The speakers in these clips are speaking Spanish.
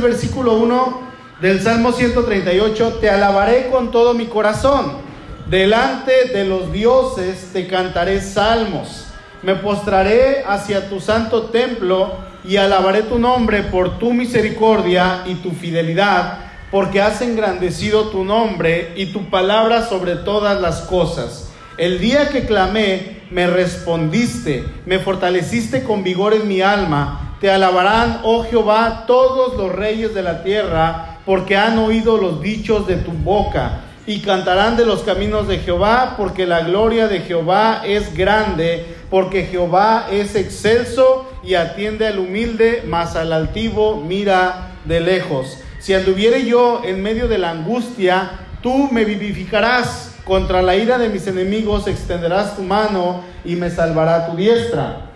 versículo 1 del Salmo 138, te alabaré con todo mi corazón. Delante de los dioses te cantaré salmos. Me postraré hacia tu santo templo y alabaré tu nombre por tu misericordia y tu fidelidad, porque has engrandecido tu nombre y tu palabra sobre todas las cosas. El día que clamé, me respondiste, me fortaleciste con vigor en mi alma. Te alabarán, oh Jehová, todos los reyes de la tierra, porque han oído los dichos de tu boca. Y cantarán de los caminos de Jehová, porque la gloria de Jehová es grande, porque Jehová es excelso y atiende al humilde, mas al altivo mira de lejos. Si anduviere yo en medio de la angustia, tú me vivificarás. Contra la ira de mis enemigos extenderás tu mano y me salvará tu diestra.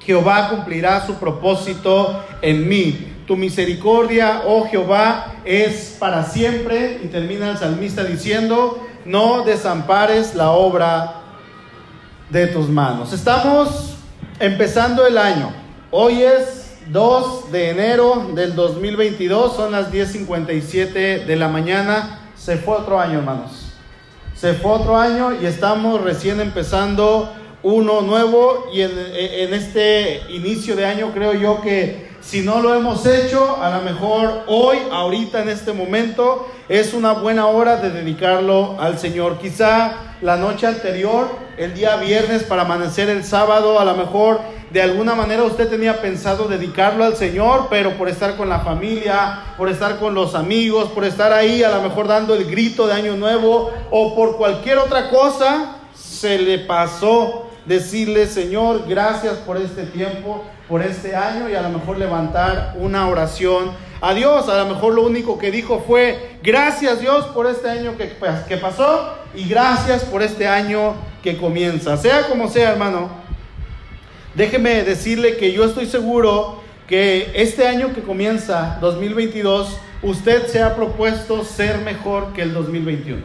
Jehová cumplirá su propósito en mí. Tu misericordia, oh Jehová, es para siempre. Y termina el salmista diciendo, no desampares la obra de tus manos. Estamos empezando el año. Hoy es 2 de enero del 2022, son las 10.57 de la mañana. Se fue otro año, hermanos. Se fue otro año y estamos recién empezando uno nuevo y en, en este inicio de año creo yo que si no lo hemos hecho, a lo mejor hoy, ahorita, en este momento, es una buena hora de dedicarlo al Señor. Quizá la noche anterior, el día viernes para amanecer el sábado, a lo mejor de alguna manera usted tenía pensado dedicarlo al Señor, pero por estar con la familia, por estar con los amigos, por estar ahí a lo mejor dando el grito de año nuevo o por cualquier otra cosa, se le pasó decirle, Señor, gracias por este tiempo, por este año y a lo mejor levantar una oración a Dios. A lo mejor lo único que dijo fue, gracias Dios por este año que, que pasó y gracias por este año que comienza. Sea como sea, hermano, déjeme decirle que yo estoy seguro que este año que comienza, 2022, usted se ha propuesto ser mejor que el 2021.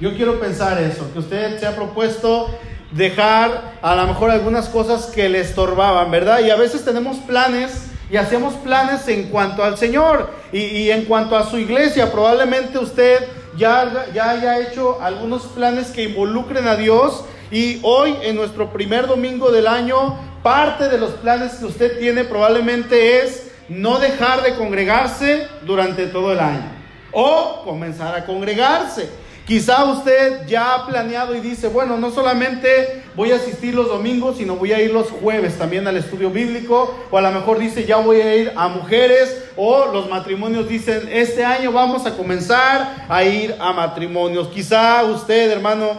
Yo quiero pensar eso, que usted se ha propuesto dejar a lo mejor algunas cosas que le estorbaban, ¿verdad? Y a veces tenemos planes y hacemos planes en cuanto al Señor y, en cuanto a su iglesia. Probablemente usted ya, ya haya hecho algunos planes que involucren a Dios y hoy en nuestro primer domingo del año, parte de los planes que usted tiene probablemente es no dejar de congregarse durante todo el año o comenzar a congregarse. Quizá usted ya ha planeado y dice, bueno, no solamente voy a asistir los domingos, sino voy a ir los jueves también al estudio bíblico, o a lo mejor dice, ya voy a ir a mujeres, o los matrimonios dicen, este año vamos a comenzar a ir a matrimonios. Quizá usted, hermano,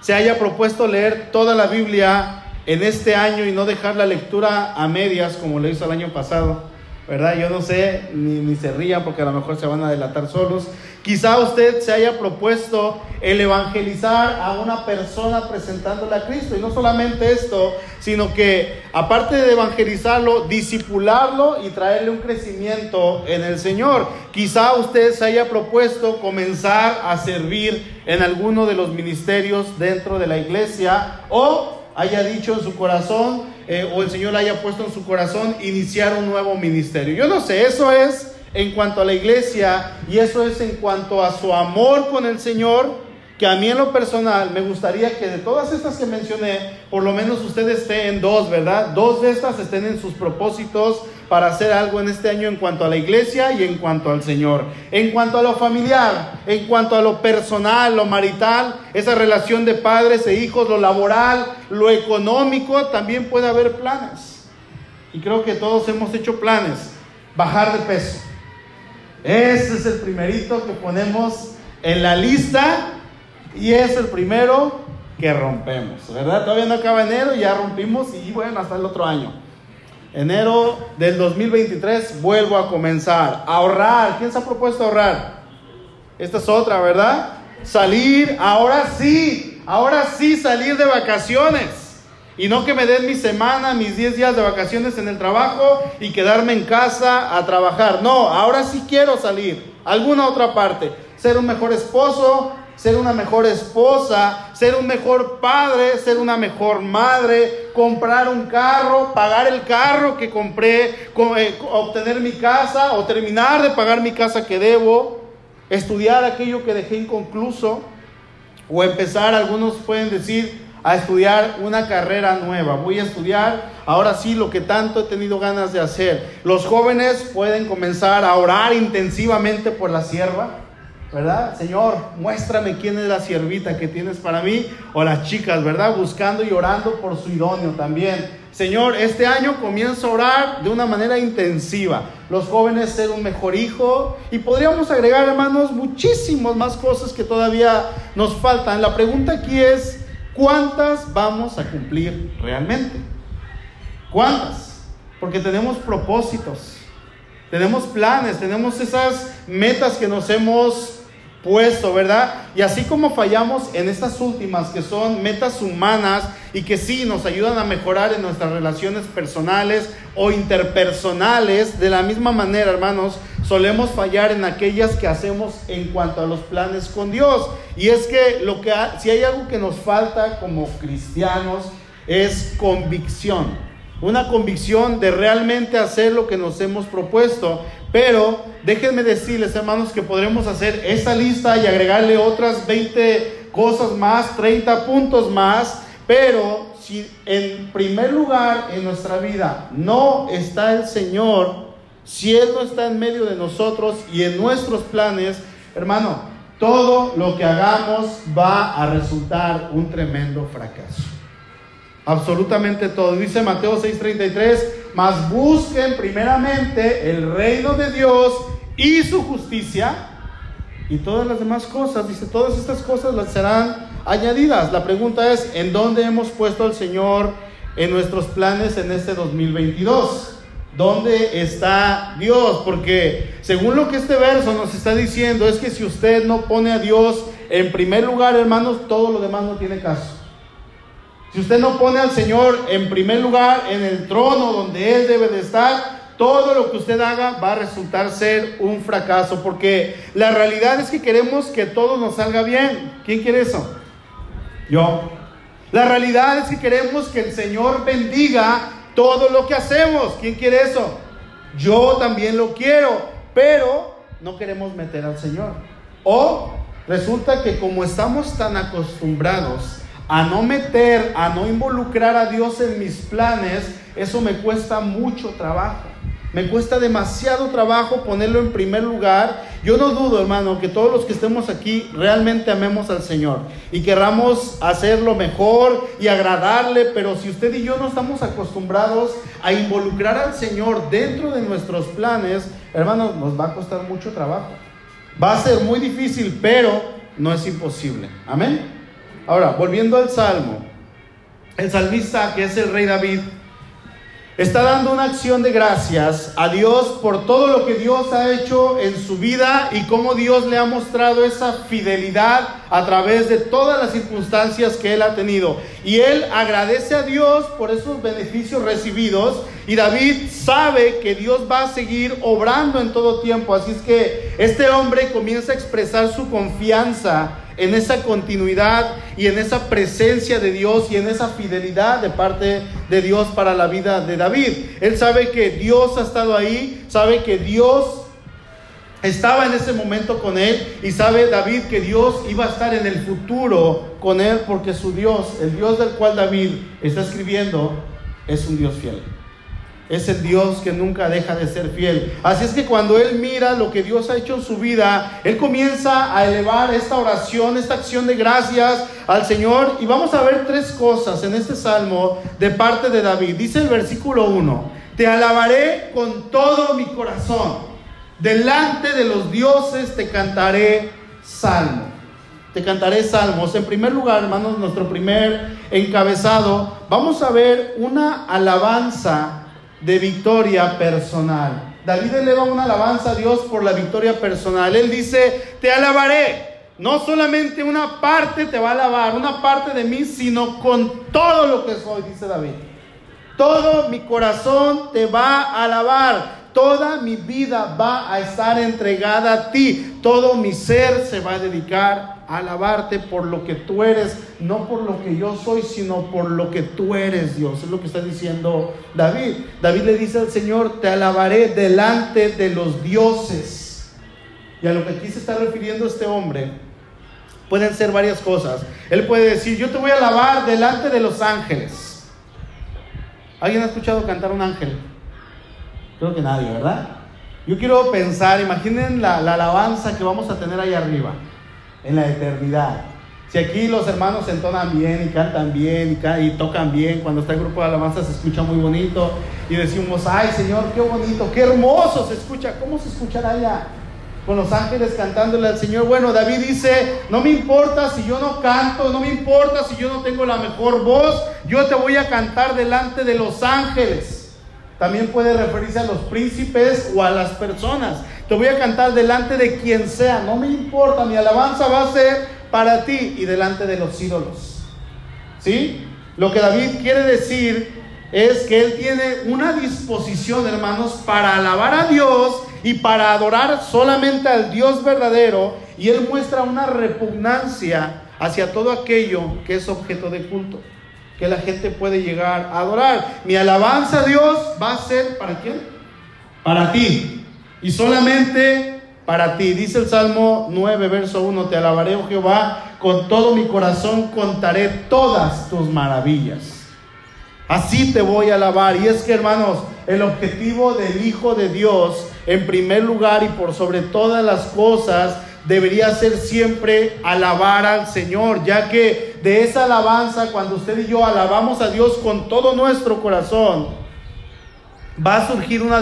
se haya propuesto leer toda la Biblia en este año y no dejar la lectura a medias como lo hizo el año pasado. ¿Verdad? Yo no sé, ni, ni, se rían porque a lo mejor se van a delatar solos. Quizá usted se haya propuesto el evangelizar a una persona presentándole a Cristo. Y no solamente esto, sino que aparte de evangelizarlo, disipularlo y traerle un crecimiento en el Señor. Quizá usted se haya propuesto comenzar a servir en alguno de los ministerios dentro de la iglesia o haya dicho en su corazón eh, o el Señor haya puesto en su corazón iniciar un nuevo ministerio. Yo no sé, eso es en cuanto a la iglesia y eso es en cuanto a su amor con el Señor, que a mí en lo personal me gustaría que de todas estas que mencioné, por lo menos usted esté en dos, ¿verdad? Dos de estas estén en sus propósitos para hacer algo en este año en cuanto a la iglesia y en cuanto al Señor. En cuanto a lo familiar, en cuanto a lo personal, lo marital, esa relación de padres e hijos, lo laboral, lo económico, también puede haber planes. Y creo que todos hemos hecho planes. Bajar de peso ese es el primerito que ponemos en la lista y es el primero que rompemos, ¿verdad? Todavía no acaba enero ya rompimos y bueno, hasta el otro año. Enero del 2023 vuelvo a comenzar. ahorrar. ¿Quién se ha propuesto ahorrar? Esta es otra, ¿verdad? Salir, ahora sí, ahora sí salir de vacaciones. Y no que me den mi semana, mis 10 días de vacaciones en el trabajo y quedarme en casa a trabajar. No, ahora sí quiero salir. Alguna otra parte. Ser un mejor esposo, ser una mejor esposa, ser un mejor padre, ser una mejor madre, comprar un carro, pagar el carro que compré, eh, obtener mi casa o terminar de pagar mi casa que debo, estudiar aquello que dejé inconcluso o empezar, algunos pueden decir, a estudiar una carrera nueva. Voy a estudiar ahora sí lo que tanto he tenido ganas de hacer. Los jóvenes pueden comenzar a orar intensivamente por la sierva ¿verdad? Señor, muéstrame quién es la siervita que tienes para mí o las chicas, ¿verdad? Buscando y orando por su idóneo también. Señor, este año comienzo a orar de una manera intensiva. Los jóvenes ser un mejor hijo y podríamos agregar, hermanos, muchísimas más cosas que todavía nos faltan. La pregunta aquí es, ¿cuántas vamos a cumplir realmente? ¿Cuántas? Porque tenemos propósitos, tenemos planes, tenemos esas metas que nos hemos puesto, ¿verdad? Y así como fallamos en estas últimas, que son metas humanas y que sí nos ayudan a mejorar en nuestras relaciones personales o interpersonales, de la misma manera, hermanos, solemos fallar en aquellas que hacemos en cuanto a los planes con Dios. Y es que lo que si hay algo que nos falta como cristianos es convicción. Una convicción de realmente hacer lo que nos hemos propuesto. Pero déjenme decirles, hermanos, que podremos hacer esta lista y agregarle otras 20 cosas más, 30 puntos más. Pero si en primer lugar en nuestra vida no está el Señor, si Él no está en medio de nosotros y en nuestros planes, hermano, todo lo que hagamos va a resultar un tremendo fracaso. Absolutamente todo. Dice Mateo 6:33, mas busquen primeramente el reino de Dios y su justicia y todas las demás cosas. Dice, todas estas cosas las serán añadidas. La pregunta es, ¿en dónde hemos puesto al Señor en nuestros planes en este 2022? ¿Dónde está Dios? Porque según lo que este verso nos está diciendo, es que si usted no pone a Dios en primer lugar, hermanos, todo lo demás no tiene caso. Si usted no pone al Señor en primer lugar en el trono donde Él debe de estar, todo lo que usted haga va a resultar ser un fracaso, porque la realidad es que queremos que todo nos salga bien. ¿Quién quiere eso? Yo. La realidad es que queremos que el Señor bendiga todo lo que hacemos. ¿Quién quiere eso? Yo también lo quiero, pero no queremos meter al Señor. O resulta que como estamos tan acostumbrados a no meter, a no involucrar a Dios en mis planes, eso me cuesta mucho trabajo. Me cuesta demasiado trabajo ponerlo en primer lugar. Yo no dudo, hermano, que todos los que estemos aquí realmente amemos al Señor y querramos hacerlo mejor y agradarle, pero si usted y yo no estamos acostumbrados a involucrar al Señor dentro de nuestros planes, hermano, nos va a costar mucho trabajo. Va a ser muy difícil, pero no es imposible. Amén. Ahora, volviendo al Salmo, el salmista, que es el rey David, está dando una acción de gracias a Dios por todo lo que Dios ha hecho en su vida y cómo Dios le ha mostrado esa fidelidad a través de todas las circunstancias que él ha tenido. Y él agradece a Dios por esos beneficios recibidos y David sabe que Dios va a seguir obrando en todo tiempo. Así es que este hombre comienza a expresar su confianza en esa continuidad y en esa presencia de Dios y en esa fidelidad de parte de Dios para la vida de David. Él sabe que Dios ha estado ahí, sabe que Dios estaba en ese momento con él y sabe David que Dios iba a estar en el futuro con él porque su Dios, el Dios del cual David está escribiendo, es un Dios fiel. Es el Dios que nunca deja de ser fiel. Así es que cuando Él mira lo que Dios ha hecho en su vida, Él comienza a elevar esta oración, esta acción de gracias al Señor. Y vamos a ver tres cosas en este salmo de parte de David. Dice el versículo 1, te alabaré con todo mi corazón. Delante de los dioses te cantaré salmo. Te cantaré salmos. En primer lugar, hermanos, nuestro primer encabezado, vamos a ver una alabanza de victoria personal. David eleva una alabanza a Dios por la victoria personal. Él dice, te alabaré. No solamente una parte te va a alabar, una parte de mí, sino con todo lo que soy, dice David. Todo mi corazón te va a alabar. Toda mi vida va a estar entregada a ti. Todo mi ser se va a dedicar alabarte por lo que tú eres, no por lo que yo soy, sino por lo que tú eres, Dios. Es lo que está diciendo David. David le dice al Señor, te alabaré delante de los dioses. Y a lo que aquí se está refiriendo este hombre, pueden ser varias cosas. Él puede decir, yo te voy a alabar delante de los ángeles. ¿Alguien ha escuchado cantar un ángel? Creo que nadie, ¿verdad? Yo quiero pensar, imaginen la, alabanza que vamos a tener ahí arriba, en la eternidad. Si aquí los hermanos entonan bien y cantan bien y, y, tocan bien, cuando está el grupo de alabanza se escucha muy bonito y decimos, ay Señor, qué bonito, qué hermoso se escucha, ¿cómo se escuchará allá? Con los ángeles cantándole al Señor. Bueno, David dice, no me importa si yo no canto, no me importa si yo no tengo la mejor voz, yo te voy a cantar delante de los ángeles. También puede referirse a los príncipes o a las personas. Te voy a cantar delante de quien sea, no me importa, mi alabanza va a ser para ti y delante de los ídolos. ¿Sí? Lo que David quiere decir es que él tiene una disposición, hermanos, para alabar a Dios y para adorar solamente al Dios verdadero. Y él muestra una repugnancia hacia todo aquello que es objeto de culto que la gente puede llegar a adorar. Mi alabanza a Dios va a ser para quién? Para ti. Y solamente para ti. Dice el Salmo 9, verso 1, te alabaré, oh Jehová, con todo mi corazón contaré todas tus maravillas. Así te voy a alabar. Y es que, hermanos, el objetivo del Hijo de Dios, en primer lugar y por sobre todas las cosas, debería ser siempre alabar al Señor, ya que de esa alabanza, cuando usted y yo alabamos a Dios con todo nuestro corazón, va a surgir una,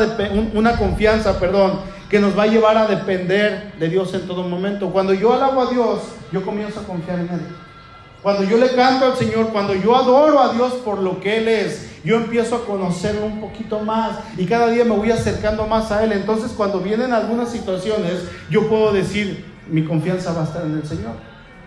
una confianza, perdón, que nos va a llevar a depender de Dios en todo momento. Cuando yo alabo a Dios, yo comienzo a confiar en Él. Cuando yo le canto al Señor, cuando yo adoro a Dios por lo que Él es, yo empiezo a conocerlo un poquito más y cada día me voy acercando más a Él. Entonces cuando vienen algunas situaciones, yo puedo decir, mi confianza va a estar en el Señor.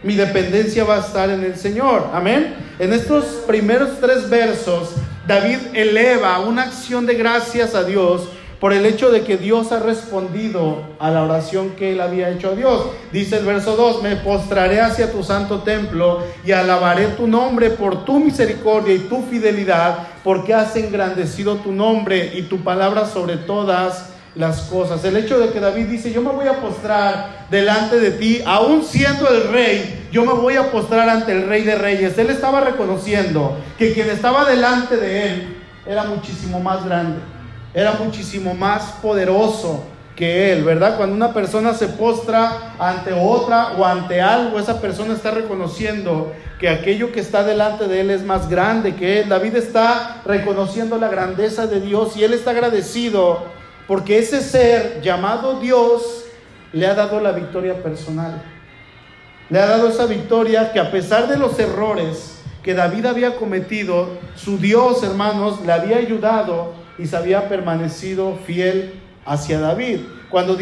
Mi dependencia va a estar en el Señor. Amén. En estos primeros tres versos, David eleva una acción de gracias a Dios por el hecho de que Dios ha respondido a la oración que él había hecho a Dios. Dice el verso 2, me postraré hacia tu santo templo y alabaré tu nombre por tu misericordia y tu fidelidad, porque has engrandecido tu nombre y tu palabra sobre todas las cosas. El hecho de que David dice, yo me voy a postrar delante de ti, aún siendo el rey, yo me voy a postrar ante el rey de reyes. Él estaba reconociendo que quien estaba delante de él era muchísimo más grande, era muchísimo más poderoso que él, ¿verdad? Cuando una persona se postra ante otra o ante algo, esa persona está reconociendo que aquello que está delante de él es más grande que él. David está reconociendo la grandeza de Dios y él está agradecido porque ese ser llamado Dios le ha dado la victoria personal. Le ha dado esa victoria que a pesar de los errores que David había cometido, su Dios, hermanos, le había ayudado y se había permanecido fiel hacia David. Cuando,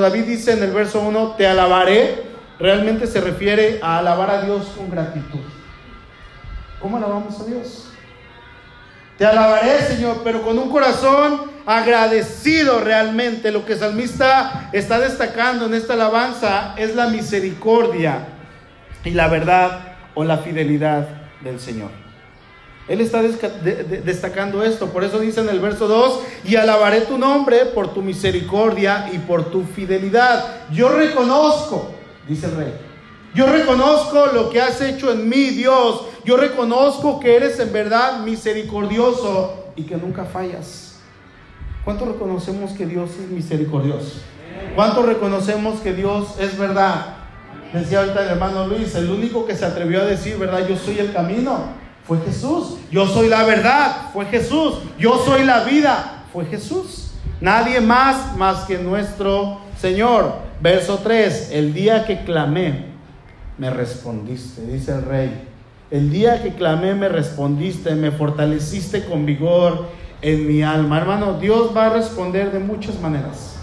David dice en el verso 1, te alabaré, realmente se refiere a alabar a Dios con gratitud. ¿Cómo alabamos a Dios? Te alabaré, Señor, pero con un corazón agradecido realmente. Lo que el salmista está destacando en esta alabanza es la misericordia y la verdad o la fidelidad del Señor. Él está destacando esto, por eso dice en el verso 2, y alabaré tu nombre por tu misericordia y por tu fidelidad. Yo reconozco, dice el rey, yo reconozco lo que has hecho en mí, Dios. Yo reconozco que eres en verdad misericordioso y que nunca fallas. ¿Cuánto reconocemos que Dios es misericordioso? ¿Cuánto reconocemos que Dios es verdad? Decía ahorita el hermano Luis, el único que se atrevió a decir, ¿verdad? Yo soy el camino, fue Jesús. Yo soy la verdad, fue Jesús. Yo soy la vida, fue Jesús. Nadie más más que nuestro Señor. Verso 3, el día que clamé, me respondiste, dice el rey. El día que clamé me respondiste, me fortaleciste con vigor en mi alma. Hermano, Dios va a responder de muchas maneras,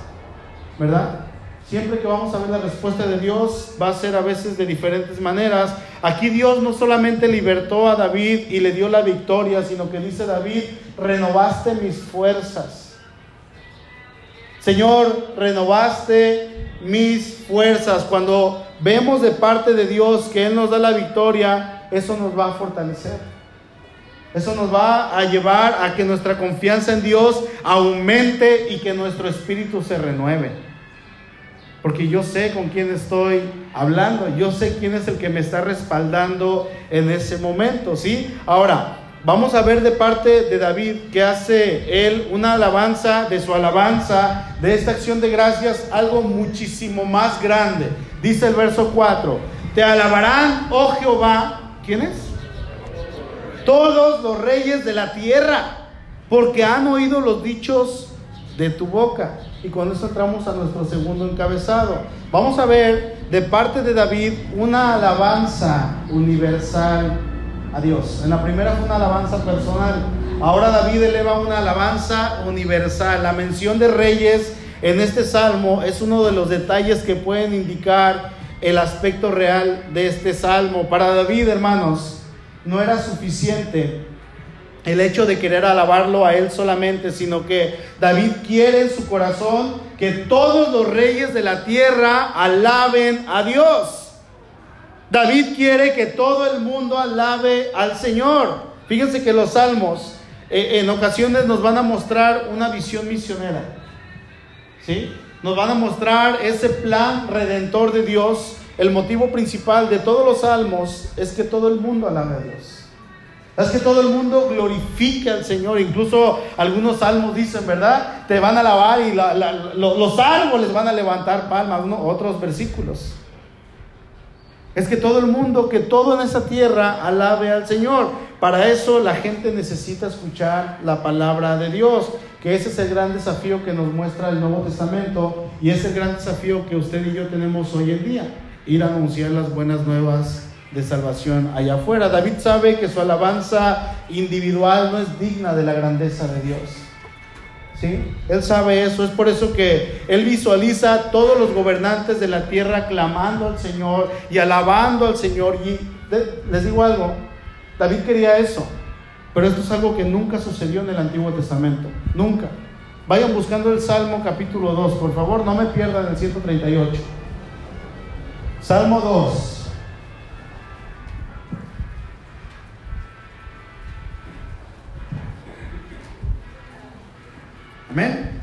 ¿verdad? Siempre que vamos a ver la respuesta de Dios va a ser a veces de diferentes maneras. Aquí Dios no solamente libertó a David y le dio la victoria, sino que dice David, renovaste mis fuerzas. Señor, renovaste mis fuerzas. Cuando vemos de parte de Dios que Él nos da la victoria, eso nos va a fortalecer. Eso nos va a llevar a que nuestra confianza en Dios aumente y que nuestro espíritu se renueve. Porque yo sé con quién estoy hablando, yo sé quién es el que me está respaldando en ese momento, ¿sí? Ahora, vamos a ver de parte de David que hace él una alabanza de su alabanza, de esta acción de gracias, algo muchísimo más grande. Dice el verso 4, te alabarán, oh Jehová, ¿quién es? Todos los reyes de la tierra, porque han oído los dichos de tu boca. Y con eso entramos a nuestro segundo encabezado. Vamos a ver de parte de David una alabanza universal a Dios. En la primera fue una alabanza personal. Ahora David eleva una alabanza universal. La mención de reyes en este salmo es uno de los detalles que pueden indicar el aspecto real de este salmo. Para David, hermanos, no era suficiente el hecho de querer alabarlo a él solamente, sino que David quiere en su corazón que todos los reyes de la tierra alaben a Dios. David quiere que todo el mundo alabe al Señor. Fíjense que los salmos eh, en ocasiones nos van a mostrar una visión misionera. ¿Sí? Nos van a mostrar ese plan redentor de Dios. El motivo principal de todos los salmos es que todo el mundo alabe a Dios. Es que todo el mundo glorifique al Señor. Incluso algunos salmos dicen, ¿verdad? Te van a alabar y los árboles van a levantar palmas. otros versículos. Es que todo el mundo, que todo en esa tierra alabe al Señor. Para eso la gente necesita escuchar la palabra de Dios. Que ese es el gran desafío que nos muestra el Nuevo Testamento. Y es el gran desafío que usted y yo tenemos hoy en día. Ir a anunciar las buenas nuevas de salvación allá afuera. David sabe que su alabanza individual no es digna de la grandeza de Dios. ¿Sí? Él sabe eso, es por eso que él visualiza todos los gobernantes de la tierra clamando al Señor y alabando al Señor. Y les digo algo, David quería eso, pero esto es algo que nunca sucedió en el Antiguo Testamento, nunca. Vayan buscando el Salmo capítulo 2, por favor, no me pierdan el 138. Salmo 2. Amén.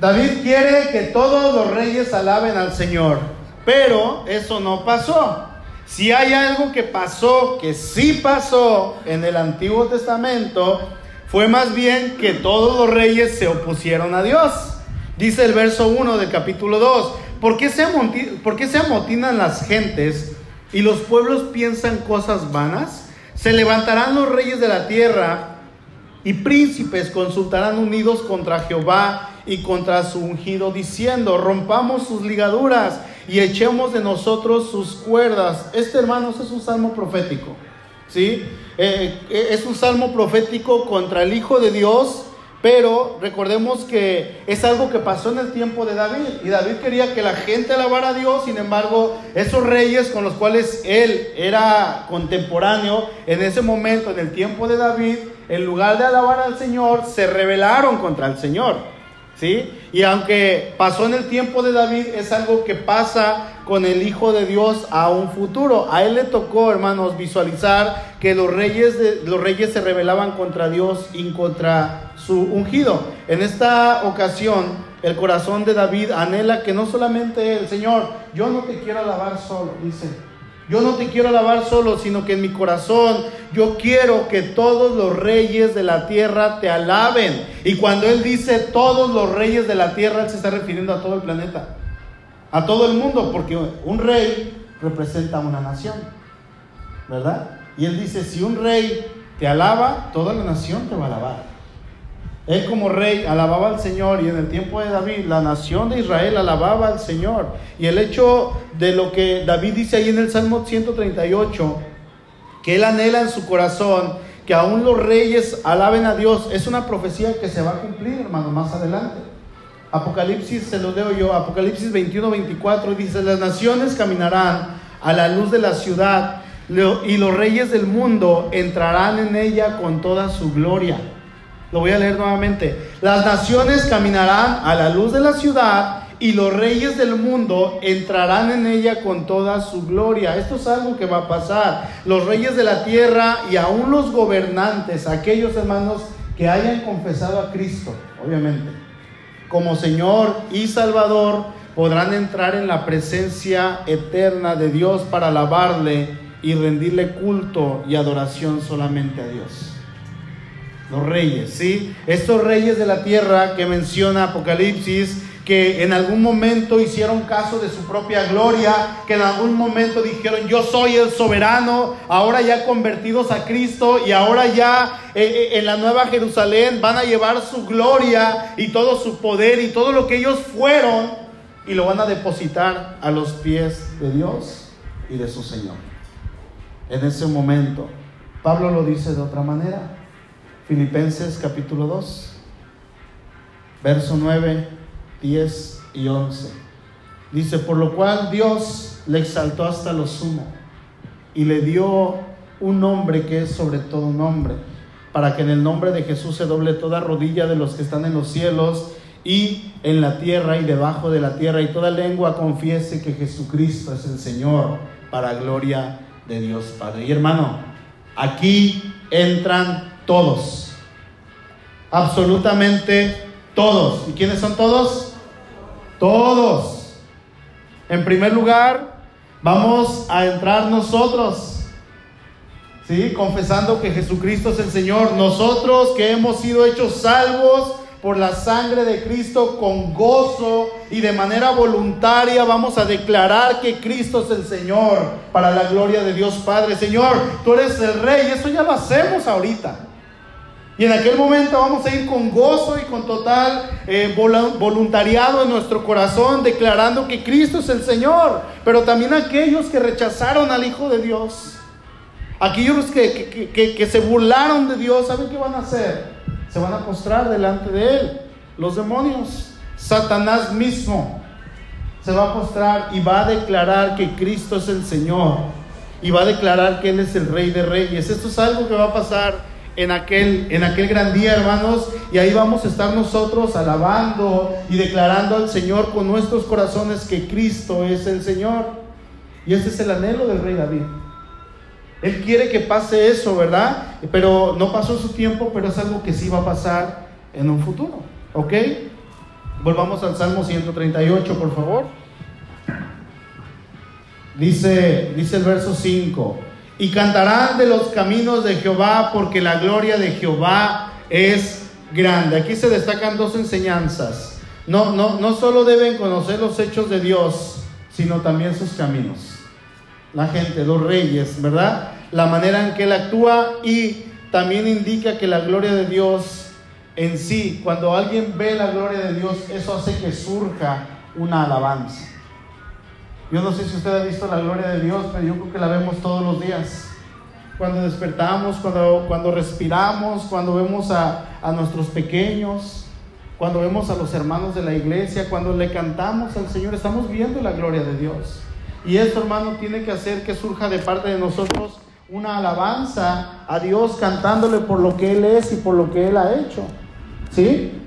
David quiere que todos los reyes alaben al Señor, pero eso no pasó. Si hay algo que pasó, que sí pasó en el Antiguo Testamento, fue más bien que todos los reyes se opusieron a Dios. Dice el verso 1 del capítulo 2, ¿por qué, se ¿por qué se amotinan las gentes y los pueblos piensan cosas vanas? Se levantarán los reyes de la tierra y príncipes consultarán unidos contra Jehová y contra su ungido, diciendo, rompamos sus ligaduras y echemos de nosotros sus cuerdas. Este, hermanos, es un salmo profético. ¿sí? Eh, eh, es un salmo profético contra el Hijo de Dios, pero recordemos que es algo que pasó en el tiempo de David. Y David quería que la gente alabara a Dios, sin embargo, esos reyes con los cuales él era contemporáneo en ese momento, en el tiempo de David, en lugar de alabar al Señor, se rebelaron contra el Señor. Y aunque pasó en el tiempo de David, es algo que pasa con el Hijo de Dios a un futuro. A él le tocó, hermanos, visualizar que los reyes, los reyes se rebelaban contra Dios y contra su ungido. En esta ocasión, el corazón de David anhela que no solamente el Señor, yo no te quiero alabar solo, dice, yo no te quiero alabar solo, sino que en mi corazón yo quiero que todos los reyes de la tierra te alaben. Y cuando Él dice todos los reyes de la tierra, Él se está refiriendo a todo el planeta, a todo el mundo, porque un rey representa a una nación, ¿verdad? Y Él dice, si un rey te alaba, toda la nación te va a alabar. Él como rey alababa al Señor y en el tiempo de David la nación de Israel alababa al Señor. Y el hecho de lo que David dice ahí en el Salmo 138, que él anhela en su corazón que aún los reyes alaben a Dios, es una profecía que se va a cumplir, hermano, más adelante. Apocalipsis, se lo leo yo, Apocalipsis 21, 24, dice, las naciones caminarán a la luz de la ciudad y los reyes del mundo entrarán en ella con toda su gloria. Lo voy a leer nuevamente. Las naciones caminarán a la luz de la ciudad y los reyes del mundo entrarán en ella con toda su gloria. Esto es algo que va a pasar. Los reyes de la tierra y aún los gobernantes, aquellos hermanos que hayan confesado a Cristo, obviamente, como Señor y Salvador, podrán entrar en la presencia eterna de Dios para alabarle y rendirle culto y adoración solamente a Dios. Los reyes, ¿sí? Estos reyes de la tierra que menciona Apocalipsis, que en algún momento hicieron caso de su propia gloria, que en algún momento dijeron, yo soy el soberano, ahora ya convertidos a Cristo y ahora ya eh, eh, en la nueva Jerusalén van a llevar su gloria y todo su poder y todo lo que ellos fueron y lo van a depositar a los pies de Dios y de su Señor. En ese momento, Pablo lo dice de otra manera. Filipenses capítulo 2, verso 9, 10 y 11. Dice, por lo cual Dios le exaltó hasta lo sumo y le dio un nombre que es sobre todo nombre, para que en el nombre de Jesús se doble toda rodilla de los que están en los cielos y en la tierra y debajo de la tierra, y toda lengua confiese que Jesucristo es el Señor, para gloria de Dios Padre. Y hermano, aquí entran todos, absolutamente todos. ¿Y quiénes son todos? Todos. En primer lugar, vamos a entrar nosotros. ¿Sí? Confesando que Jesucristo es el Señor. Nosotros que hemos sido hechos salvos por la sangre de Cristo con gozo y de manera voluntaria vamos a declarar que Cristo es el Señor para la gloria de Dios Padre. Señor, tú eres el Rey. Eso ya lo hacemos ahorita. Y en aquel momento vamos a ir con gozo y con total eh, voluntariado en nuestro corazón, declarando que Cristo es el Señor. Pero también aquellos que rechazaron al Hijo de Dios, aquellos que, que, que se burlaron de Dios, ¿saben qué van a hacer? se van a postrar delante de Él. Los demonios, Satanás mismo, se va a postrar y va a declarar que Cristo es el Señor. Y va a declarar que Él es el Rey de Reyes. Esto es algo que va a pasar en aquel, en aquel gran día, hermanos. Y ahí vamos a estar nosotros alabando y declarando al Señor con nuestros corazones que Cristo es el Señor. Y ese es el anhelo del Rey David. Él quiere que pase eso, ¿verdad? Pero no pasó su tiempo, pero es algo que sí va a pasar en un futuro. ¿Ok? Volvamos al Salmo 138, por favor. Dice, dice el verso 5, y cantarán de los caminos de Jehová porque la gloria de Jehová es grande. Aquí se destacan dos enseñanzas. No, no, no solo deben conocer los hechos de Dios, sino también sus caminos la gente, los reyes, ¿verdad? La manera en que él actúa y también indica que la gloria de Dios en sí, cuando alguien ve la gloria de Dios, eso hace que surja una alabanza. Yo no sé si usted ha visto la gloria de Dios, pero yo creo que la vemos todos los días. Cuando despertamos, cuando, cuando respiramos, cuando vemos a, a nuestros pequeños, cuando vemos a los hermanos de la iglesia, cuando le cantamos al Señor, estamos viendo la gloria de Dios. Y esto, hermano, tiene que hacer que surja de parte de nosotros una alabanza a Dios cantándole por lo que Él es y por lo que Él ha hecho. ¿Sí?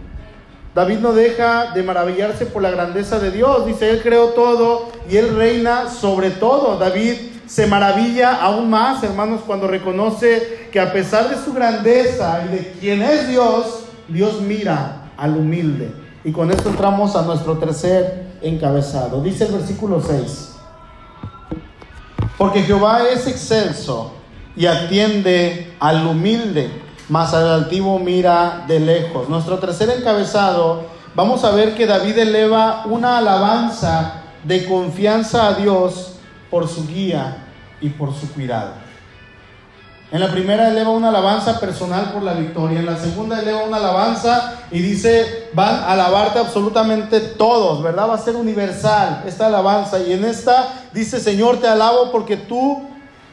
David no deja de maravillarse por la grandeza de Dios. Dice, Él creó todo y Él reina sobre todo. David se maravilla aún más, hermanos, cuando reconoce que a pesar de su grandeza y de quién es Dios, Dios mira al humilde. Y con esto entramos a nuestro tercer encabezado. Dice el versículo 6. Porque Jehová es excelso y atiende al humilde, mas al altivo mira de lejos. Nuestro tercer encabezado, vamos a ver que David eleva una alabanza de confianza a Dios por su guía y por su cuidado. En la primera eleva una alabanza personal por la victoria. En la segunda eleva una alabanza y dice, van a alabarte absolutamente todos, ¿verdad? Va a ser universal esta alabanza. Y en esta dice, Señor, te alabo porque tú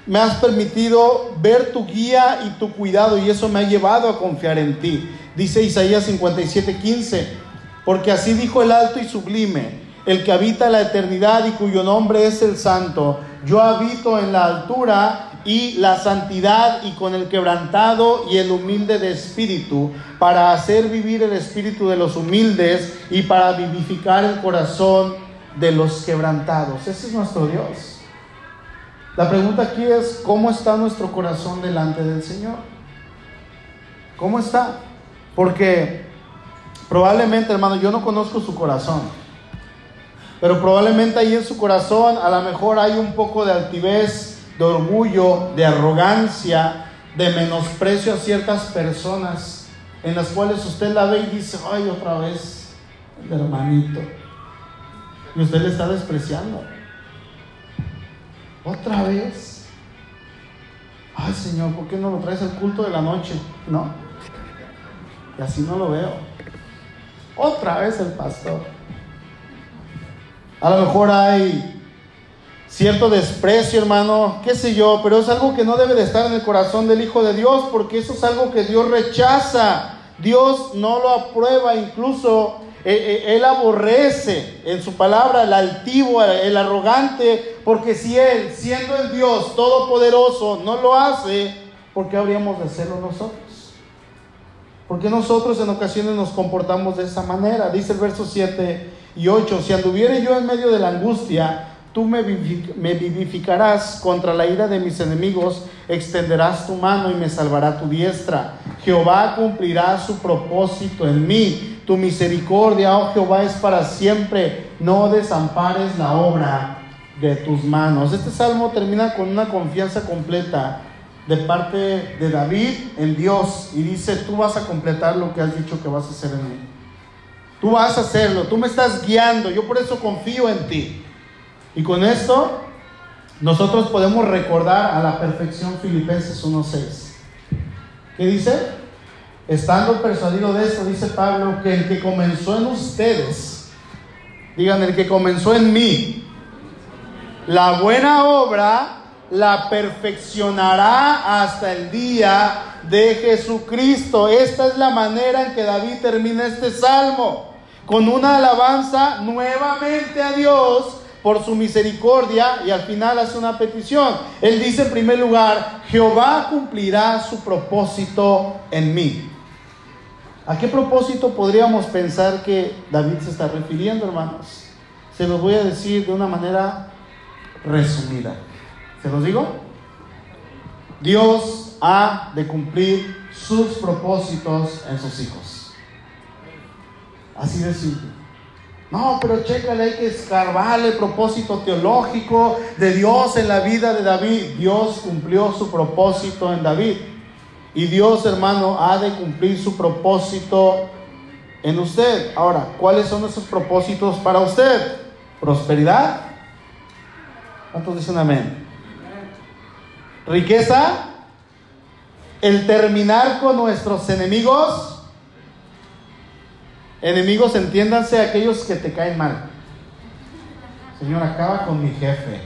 me has permitido ver tu guía y tu cuidado y eso me ha llevado a confiar en ti. Dice Isaías 57, 15, porque así dijo el alto y sublime, el que habita la eternidad y cuyo nombre es el santo. Yo habito en la altura y la santidad y con el quebrantado y el humilde de espíritu, para hacer vivir el espíritu de los humildes y para vivificar el corazón de los quebrantados. Ese es nuestro Dios. La pregunta aquí es, ¿cómo está nuestro corazón delante del Señor? ¿Cómo está? Porque probablemente, hermano, yo no conozco su corazón. Pero probablemente ahí en su corazón a lo mejor hay un poco de altivez, de orgullo, de arrogancia, de menosprecio a ciertas personas en las cuales usted la ve y dice, ay, otra vez, hermanito. Y usted le está despreciando. Otra vez. Ay, Señor, ¿por qué no lo traes al culto de la noche? No. Y así no lo veo. Otra vez el pastor. A lo mejor hay cierto desprecio, hermano, qué sé yo, pero es algo que no debe de estar en el corazón del Hijo de Dios, porque eso es algo que Dios rechaza. Dios no lo aprueba, incluso eh, eh, Él aborrece en su palabra el altivo, el arrogante, porque si Él, siendo el Dios todopoderoso, no lo hace, ¿por qué habríamos de hacerlo nosotros? Porque nosotros en ocasiones nos comportamos de esa manera. Dice el verso 7 y 8, si anduviere yo en medio de la angustia, tú me vivificarás contra la ira de mis enemigos, extenderás tu mano y me salvará tu diestra. Jehová cumplirá su propósito en mí. Tu misericordia, oh Jehová, es para siempre. No desampares la obra de tus manos. Este salmo termina con una confianza completa de parte de David en Dios y dice, tú vas a completar lo que has dicho que vas a hacer en mí. Tú vas a hacerlo, tú me estás guiando, yo por eso confío en ti. Y con esto nosotros podemos recordar a la perfección Filipenses 1.6. ¿Qué dice? Estando persuadido de esto, dice Pablo, que el que comenzó en ustedes, digan, el que comenzó en mí, la buena obra la perfeccionará hasta el día de Jesucristo. Esta es la manera en que David termina este salmo, con una alabanza nuevamente a Dios por su misericordia y al final hace una petición. Él dice en primer lugar, Jehová cumplirá su propósito en mí. ¿A qué propósito podríamos pensar que David se está refiriendo, hermanos? Se los voy a decir de una manera resumida. ¿Se los digo? Dios ha de cumplir sus propósitos en sus hijos. Así de simple. No, pero chécale, hay que escarbarle el propósito teológico de Dios en la vida de David. Dios cumplió su propósito en David. Y Dios, hermano, ha de cumplir su propósito en usted. Ahora, ¿cuáles son esos propósitos para usted? Prosperidad. ¿Cuántos dicen amén? riqueza, el terminar con nuestros enemigos. Enemigos, entiéndanse aquellos que te caen mal. Señor, acaba con mi jefe.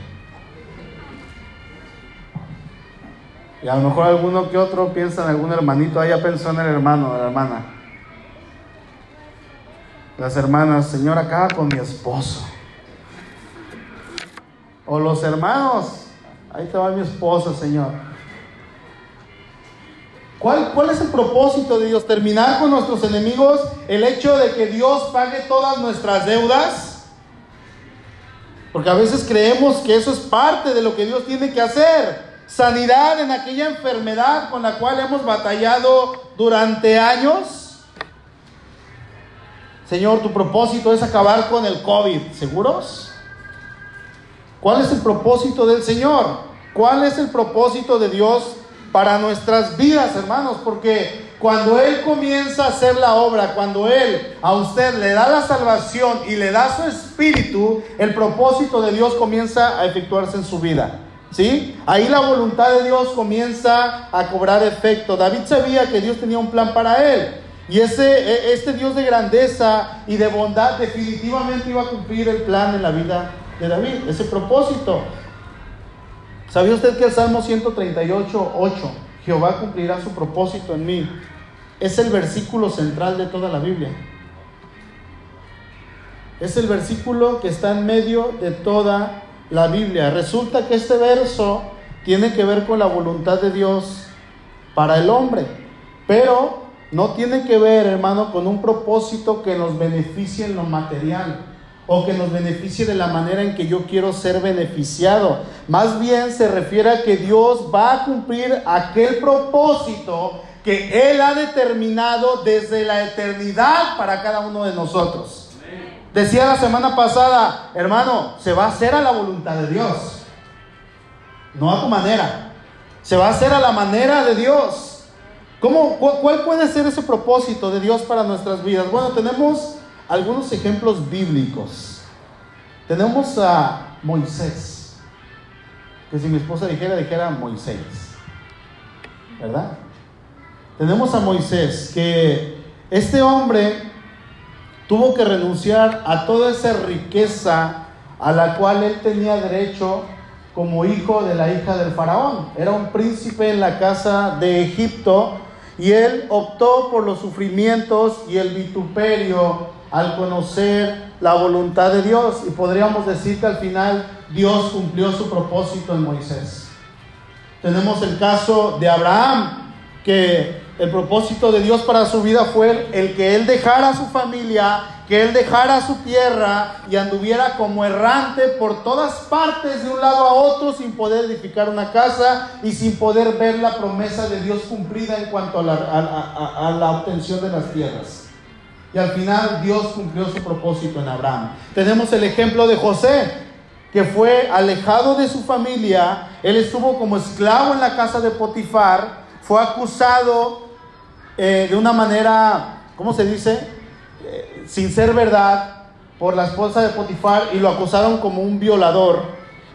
Y a lo mejor alguno que otro piensa en algún hermanito, ahí ya pensó en el hermano, la hermana. Las hermanas, Señor, acaba con mi esposo. O los hermanos, Ahí te va mi esposa, Señor. ¿Cuál, ¿Cuál es el propósito de Dios? ¿Terminar con nuestros enemigos? ¿El hecho de que Dios pague todas nuestras deudas? Porque a veces creemos que eso es parte de lo que Dios tiene que hacer. Sanidad en aquella enfermedad con la cual hemos batallado durante años. Señor, tu propósito es acabar con el COVID. ¿Seguros? ¿Cuál es el propósito del Señor? ¿Cuál es el propósito de Dios para nuestras vidas, hermanos? Porque cuando Él comienza a hacer la obra, cuando Él a usted le da la salvación y le da su espíritu, el propósito de Dios comienza a efectuarse en su vida. ¿Sí? Ahí la voluntad de Dios comienza a cobrar efecto. David sabía que Dios tenía un plan para él. Y ese, e, este Dios de grandeza y de bondad definitivamente iba a cumplir el plan en la vida de David, ese propósito. ¿Sabía usted que el Salmo 138, 8, Jehová cumplirá su propósito en mí? Es el versículo central de toda la Biblia. Es el versículo que está en medio de toda la Biblia. Resulta que este verso tiene que ver con la voluntad de Dios para el hombre, pero no tiene que ver, hermano, con un propósito que nos beneficie en lo material o que nos beneficie de la manera en que yo quiero ser beneficiado. Más bien se refiere a que Dios va a cumplir aquel propósito que Él ha determinado desde la eternidad para cada uno de nosotros. Decía la semana pasada, hermano, se va a hacer a la voluntad de Dios, no a tu manera, se va a hacer a la manera de Dios. ¿Cómo, ¿Cuál puede ser ese propósito de Dios para nuestras vidas? Bueno, tenemos algunos ejemplos bíblicos. Tenemos a Moisés, que si mi esposa dijera, dijera Moisés, ¿verdad? Tenemos a Moisés, que este hombre tuvo que renunciar a toda esa riqueza a la cual él tenía derecho como hijo de la hija del faraón. Era un príncipe en la casa de Egipto y él optó por los sufrimientos y el vituperio al conocer la voluntad de Dios. Y podríamos decir que al final Dios cumplió su propósito en Moisés. Tenemos el caso de Abraham, que el propósito de Dios para su vida fue el que él dejara a su familia, que él dejara su tierra y anduviera como errante por todas partes de un lado a otro sin poder edificar una casa y sin poder ver la promesa de Dios cumplida en cuanto a la, a la obtención de las tierras. Y al final Dios cumplió su propósito en Abraham. Tenemos el ejemplo de José, que fue alejado de su familia. Él estuvo como esclavo en la casa de Potifar. Fue acusado eh, de una manera, ¿cómo se dice? Eh, sin ser verdad por la esposa de Potifar y lo acusaron como un violador.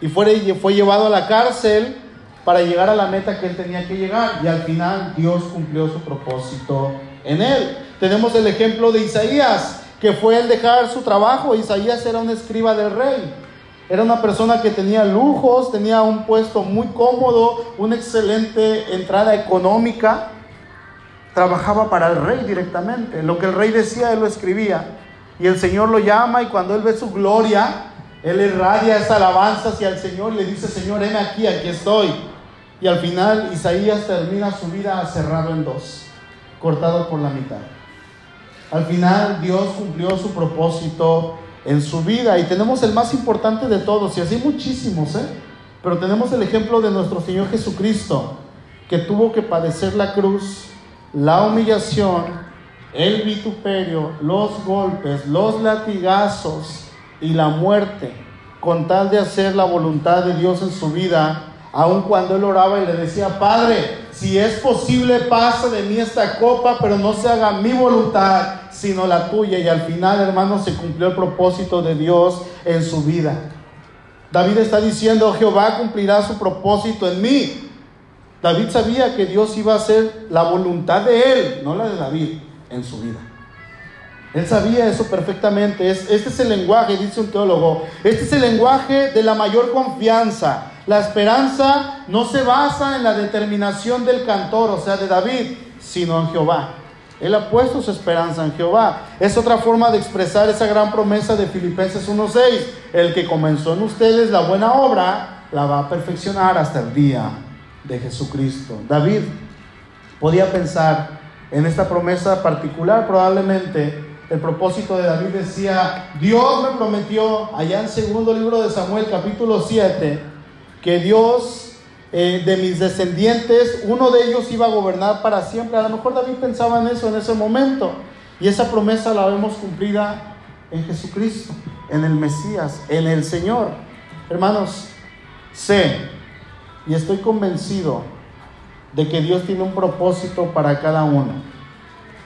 Y fue, fue llevado a la cárcel para llegar a la meta que él tenía que llegar. Y al final Dios cumplió su propósito en él. Tenemos el ejemplo de Isaías, que fue el dejar su trabajo. Isaías era un escriba del rey. Era una persona que tenía lujos, tenía un puesto muy cómodo, una excelente entrada económica. Trabajaba para el rey directamente. Lo que el rey decía, él lo escribía. Y el Señor lo llama y cuando él ve su gloria, él irradia esa alabanza hacia el Señor le dice, Señor, heme aquí, aquí estoy. Y al final Isaías termina su vida cerrado en dos cortado por la mitad. Al final Dios cumplió su propósito en su vida y tenemos el más importante de todos, y así muchísimos, ¿eh? pero tenemos el ejemplo de nuestro Señor Jesucristo, que tuvo que padecer la cruz, la humillación, el vituperio, los golpes, los latigazos y la muerte, con tal de hacer la voluntad de Dios en su vida Aun cuando él oraba y le decía, Padre, si es posible, pasa de mí esta copa, pero no se haga mi voluntad, sino la tuya. Y al final, hermano, se cumplió el propósito de Dios en su vida. David está diciendo, Jehová cumplirá su propósito en mí. David sabía que Dios iba a hacer la voluntad de él, no la de David, en su vida. Él sabía eso perfectamente. este es el lenguaje, dice un teólogo. Este es el lenguaje de la mayor confianza la esperanza no se basa en la determinación del cantor, o sea, de David, sino en Jehová. Él ha puesto su esperanza en Jehová. Es otra forma de expresar esa gran promesa de Filipenses 1.6. El que comenzó en ustedes la buena obra, la va a perfeccionar hasta el día de Jesucristo. David podía pensar en esta promesa particular, probablemente el propósito de David decía, Dios me prometió allá en segundo libro de Samuel capítulo 7, que Dios eh, de mis descendientes, uno de ellos iba a gobernar para siempre. A lo mejor David pensaba en eso en ese momento. Y esa promesa la vemos cumplida en Jesucristo, en el Mesías, en el Señor. Hermanos, sé y estoy convencido de que Dios tiene un propósito para cada uno.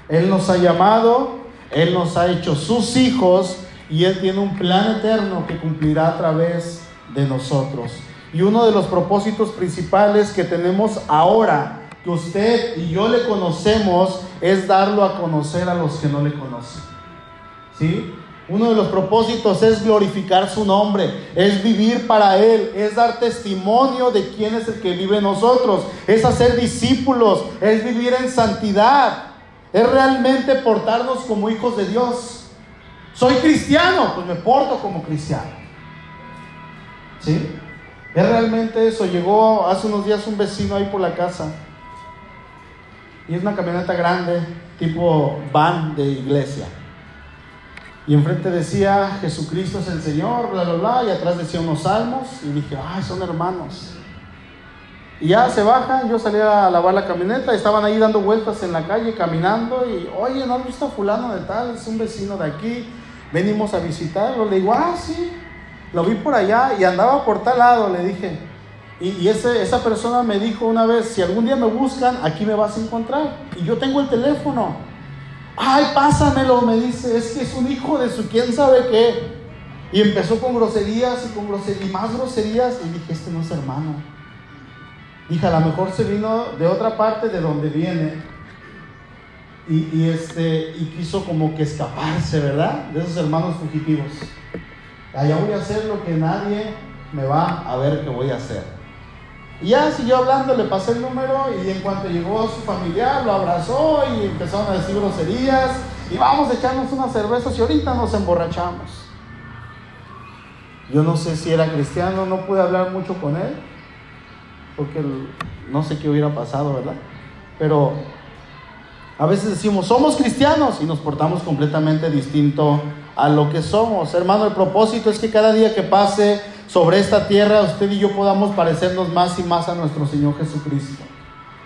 Él nos ha llamado, Él nos ha hecho sus hijos y Él tiene un plan eterno que cumplirá a través de nosotros. Y uno de los propósitos principales que tenemos ahora, que usted y yo le conocemos, es darlo a conocer a los que no le conocen. ¿Sí? Uno de los propósitos es glorificar su nombre, es vivir para Él, es dar testimonio de quién es el que vive en nosotros, es hacer discípulos, es vivir en santidad, es realmente portarnos como hijos de Dios. Soy cristiano, pues me porto como cristiano. ¿Sí? Es realmente eso. Llegó hace unos días un vecino ahí por la casa. Y es una camioneta grande, tipo van de iglesia. Y enfrente decía, Jesucristo es el Señor, bla, bla, bla. Y atrás decía unos salmos. Y dije, ay, son hermanos. Y ya se bajan, yo salí a lavar la camioneta, estaban ahí dando vueltas en la calle, caminando, y oye, ¿no has visto a fulano de tal? Es un vecino de aquí, venimos a visitarlo. Le digo, ah, sí, lo vi por allá y andaba por tal lado, le dije. Y, y ese, esa persona me dijo una vez, si algún día me buscan, aquí me vas a encontrar. Y yo tengo el teléfono. Ay, pásamelo, me dice, es que es un hijo de su quién sabe qué. Y empezó con groserías y con groserías y más groserías. Y dije, este no es hermano. Dije, a lo mejor se vino de otra parte de donde viene y, este, y quiso como que escaparse, ¿verdad? De esos hermanos fugitivos. Allá voy a hacer lo que nadie me va a ver que voy a hacer. Y ya siguió hablando, le pasé el número y en cuanto llegó su familiar lo abrazó y empezaron a decir groserías y vamos a echarnos unas cervezas y ahorita nos emborrachamos. Yo no sé si era cristiano, no pude hablar mucho con él, porque no sé qué hubiera pasado, ¿verdad? Pero a veces decimos, somos cristianos y nos portamos completamente distinto a lo que somos. Hermano, el propósito es que cada día que pase sobre esta tierra, usted y yo podamos parecernos más y más a nuestro Señor Jesucristo.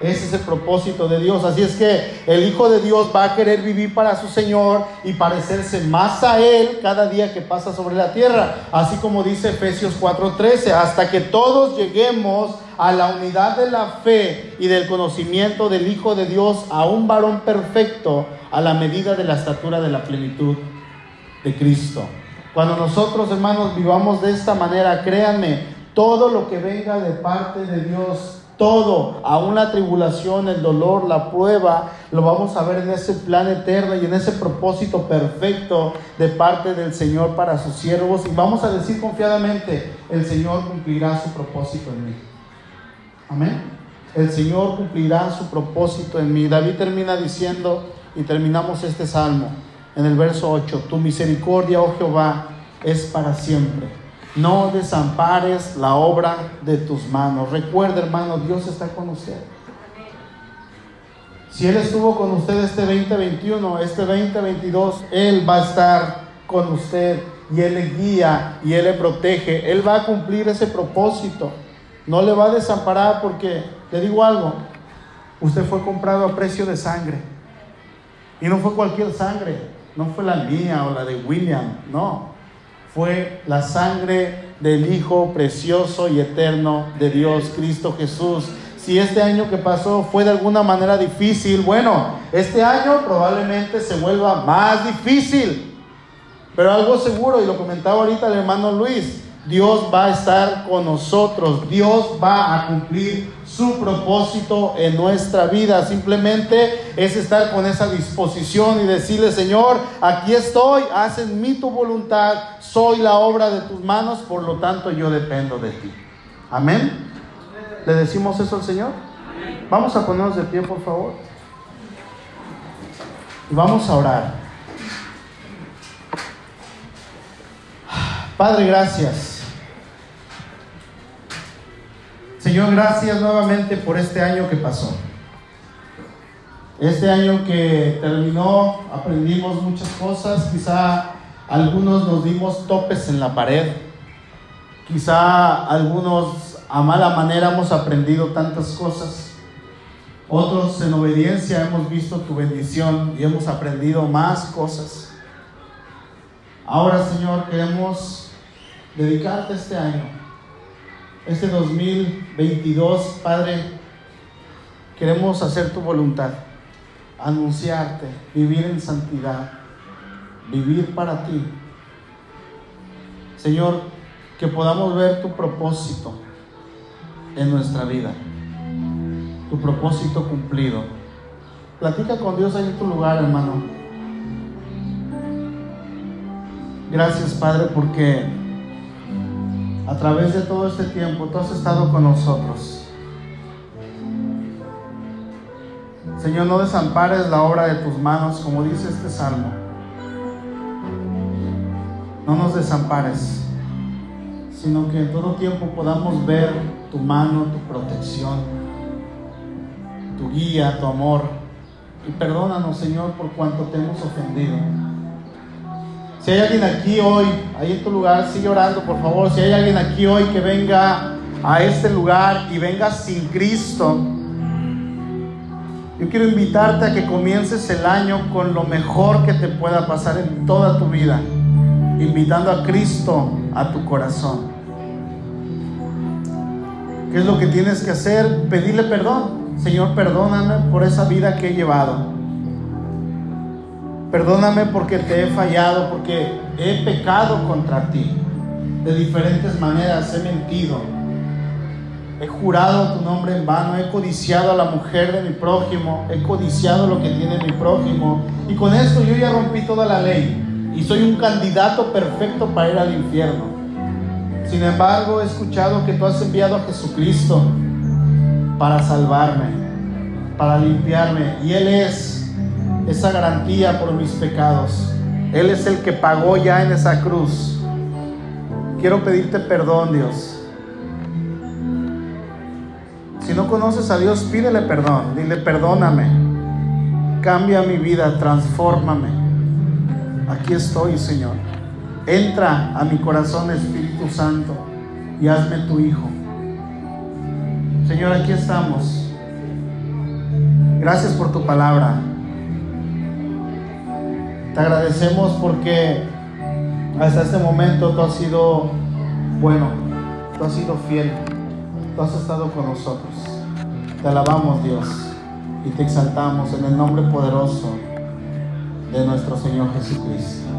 Ese es el propósito de Dios. Así es que el Hijo de Dios va a querer vivir para su Señor y parecerse más a Él cada día que pasa sobre la tierra. Así como dice Efesios 4:13, hasta que todos lleguemos a la unidad de la fe y del conocimiento del Hijo de Dios, a un varón perfecto, a la medida de la estatura de la plenitud de Cristo. Cuando nosotros, hermanos, vivamos de esta manera, créanme, todo lo que venga de parte de Dios todo, aún la tribulación, el dolor, la prueba, lo vamos a ver en ese plan eterno y en ese propósito perfecto de parte del Señor para sus siervos. Y vamos a decir confiadamente, el Señor cumplirá su propósito en mí. Amén. El Señor cumplirá su propósito en mí. David termina diciendo, y terminamos este salmo en el verso 8, tu misericordia, oh Jehová, es para siempre no desampares la obra de tus manos. Recuerda, hermano, Dios está con usted. Si Él estuvo con usted este 2021, este 2022, Él va a estar con usted y Él le guía y Él le protege. Él va a cumplir ese propósito. No le va a desamparar porque, le digo algo, usted fue comprado a precio de sangre. Y no fue cualquier sangre, no fue la mía o la de William, no fue la sangre del Hijo precioso y eterno de Dios, Cristo Jesús. Si este año que pasó fue de alguna manera difícil, bueno, este año probablemente se vuelva más difícil. Pero algo seguro, y lo comentaba ahorita el hermano Luis, Dios va a estar con nosotros, Dios va a cumplir su propósito en nuestra vida. Simplemente es estar con esa disposición y decirle, Señor, aquí estoy, haz en mí tu voluntad, soy la obra de tus manos, por lo tanto yo dependo de ti. Amén. ¿Le decimos eso al Señor? Vamos a ponernos de pie, por favor. Y vamos a orar. Padre, gracias. Señor, gracias nuevamente por este año que pasó. Este año que terminó, aprendimos muchas cosas, quizá algunos nos dimos topes en la pared, quizá algunos a mala manera hemos aprendido tantas cosas, otros en obediencia hemos visto tu bendición y hemos aprendido más cosas. Ahora, Señor, queremos dedicarte este año este 2022, Padre, queremos hacer tu voluntad, anunciarte, vivir en santidad, vivir para ti. Señor, que podamos ver tu propósito en nuestra vida, tu propósito cumplido. Platica con Dios ahí en tu lugar, hermano. Gracias, Padre, porque a través de todo este tiempo, tú has estado con nosotros. Señor, no desampares la obra de tus manos, como dice este salmo. No nos desampares. sino que en todo tiempo podamos ver tu mano, tu protección, tu guía, tu amor. Y perdónanos, Señor, por cuanto te hemos ofendido. Si hay alguien aquí hoy, ahí en tu lugar, sigue orando, por favor. Si hay alguien aquí hoy que venga a este lugar y venga sin Cristo, yo quiero invitarte a que comiences el año con lo mejor que te pueda pasar en toda tu vida, invitando a Cristo a tu corazón. ¿Qué es lo que tienes que hacer? Pedirle perdón. Señor, perdóname por esa vida que he llevado. Perdóname porque te he fallado, porque he pecado contra ti. De diferentes maneras he mentido. He jurado tu nombre en vano, he codiciado a la mujer de mi prójimo, he codiciado lo que tiene mi prójimo. Y con esto yo ya rompí toda la ley y soy un candidato perfecto para ir al infierno. Sin embargo, he escuchado que tú has enviado a Jesucristo para salvarme, para limpiarme. Y Él es esa garantía por mis pecados. Él es el que pagó ya en esa cruz. Quiero pedirte perdón, Dios. Si no conoces a Dios, pídele perdón. Dile, perdóname. Cambia mi vida, transfórmame. Aquí estoy, Señor. Entra a mi corazón, Espíritu Santo, y hazme tu Hijo. Señor, aquí estamos. Gracias por tu palabra. Te agradecemos porque hasta este momento tú has sido bueno, tú has sido fiel, tú has estado con nosotros. Te alabamos Dios y te exaltamos en el nombre poderoso de nuestro Señor Jesucristo.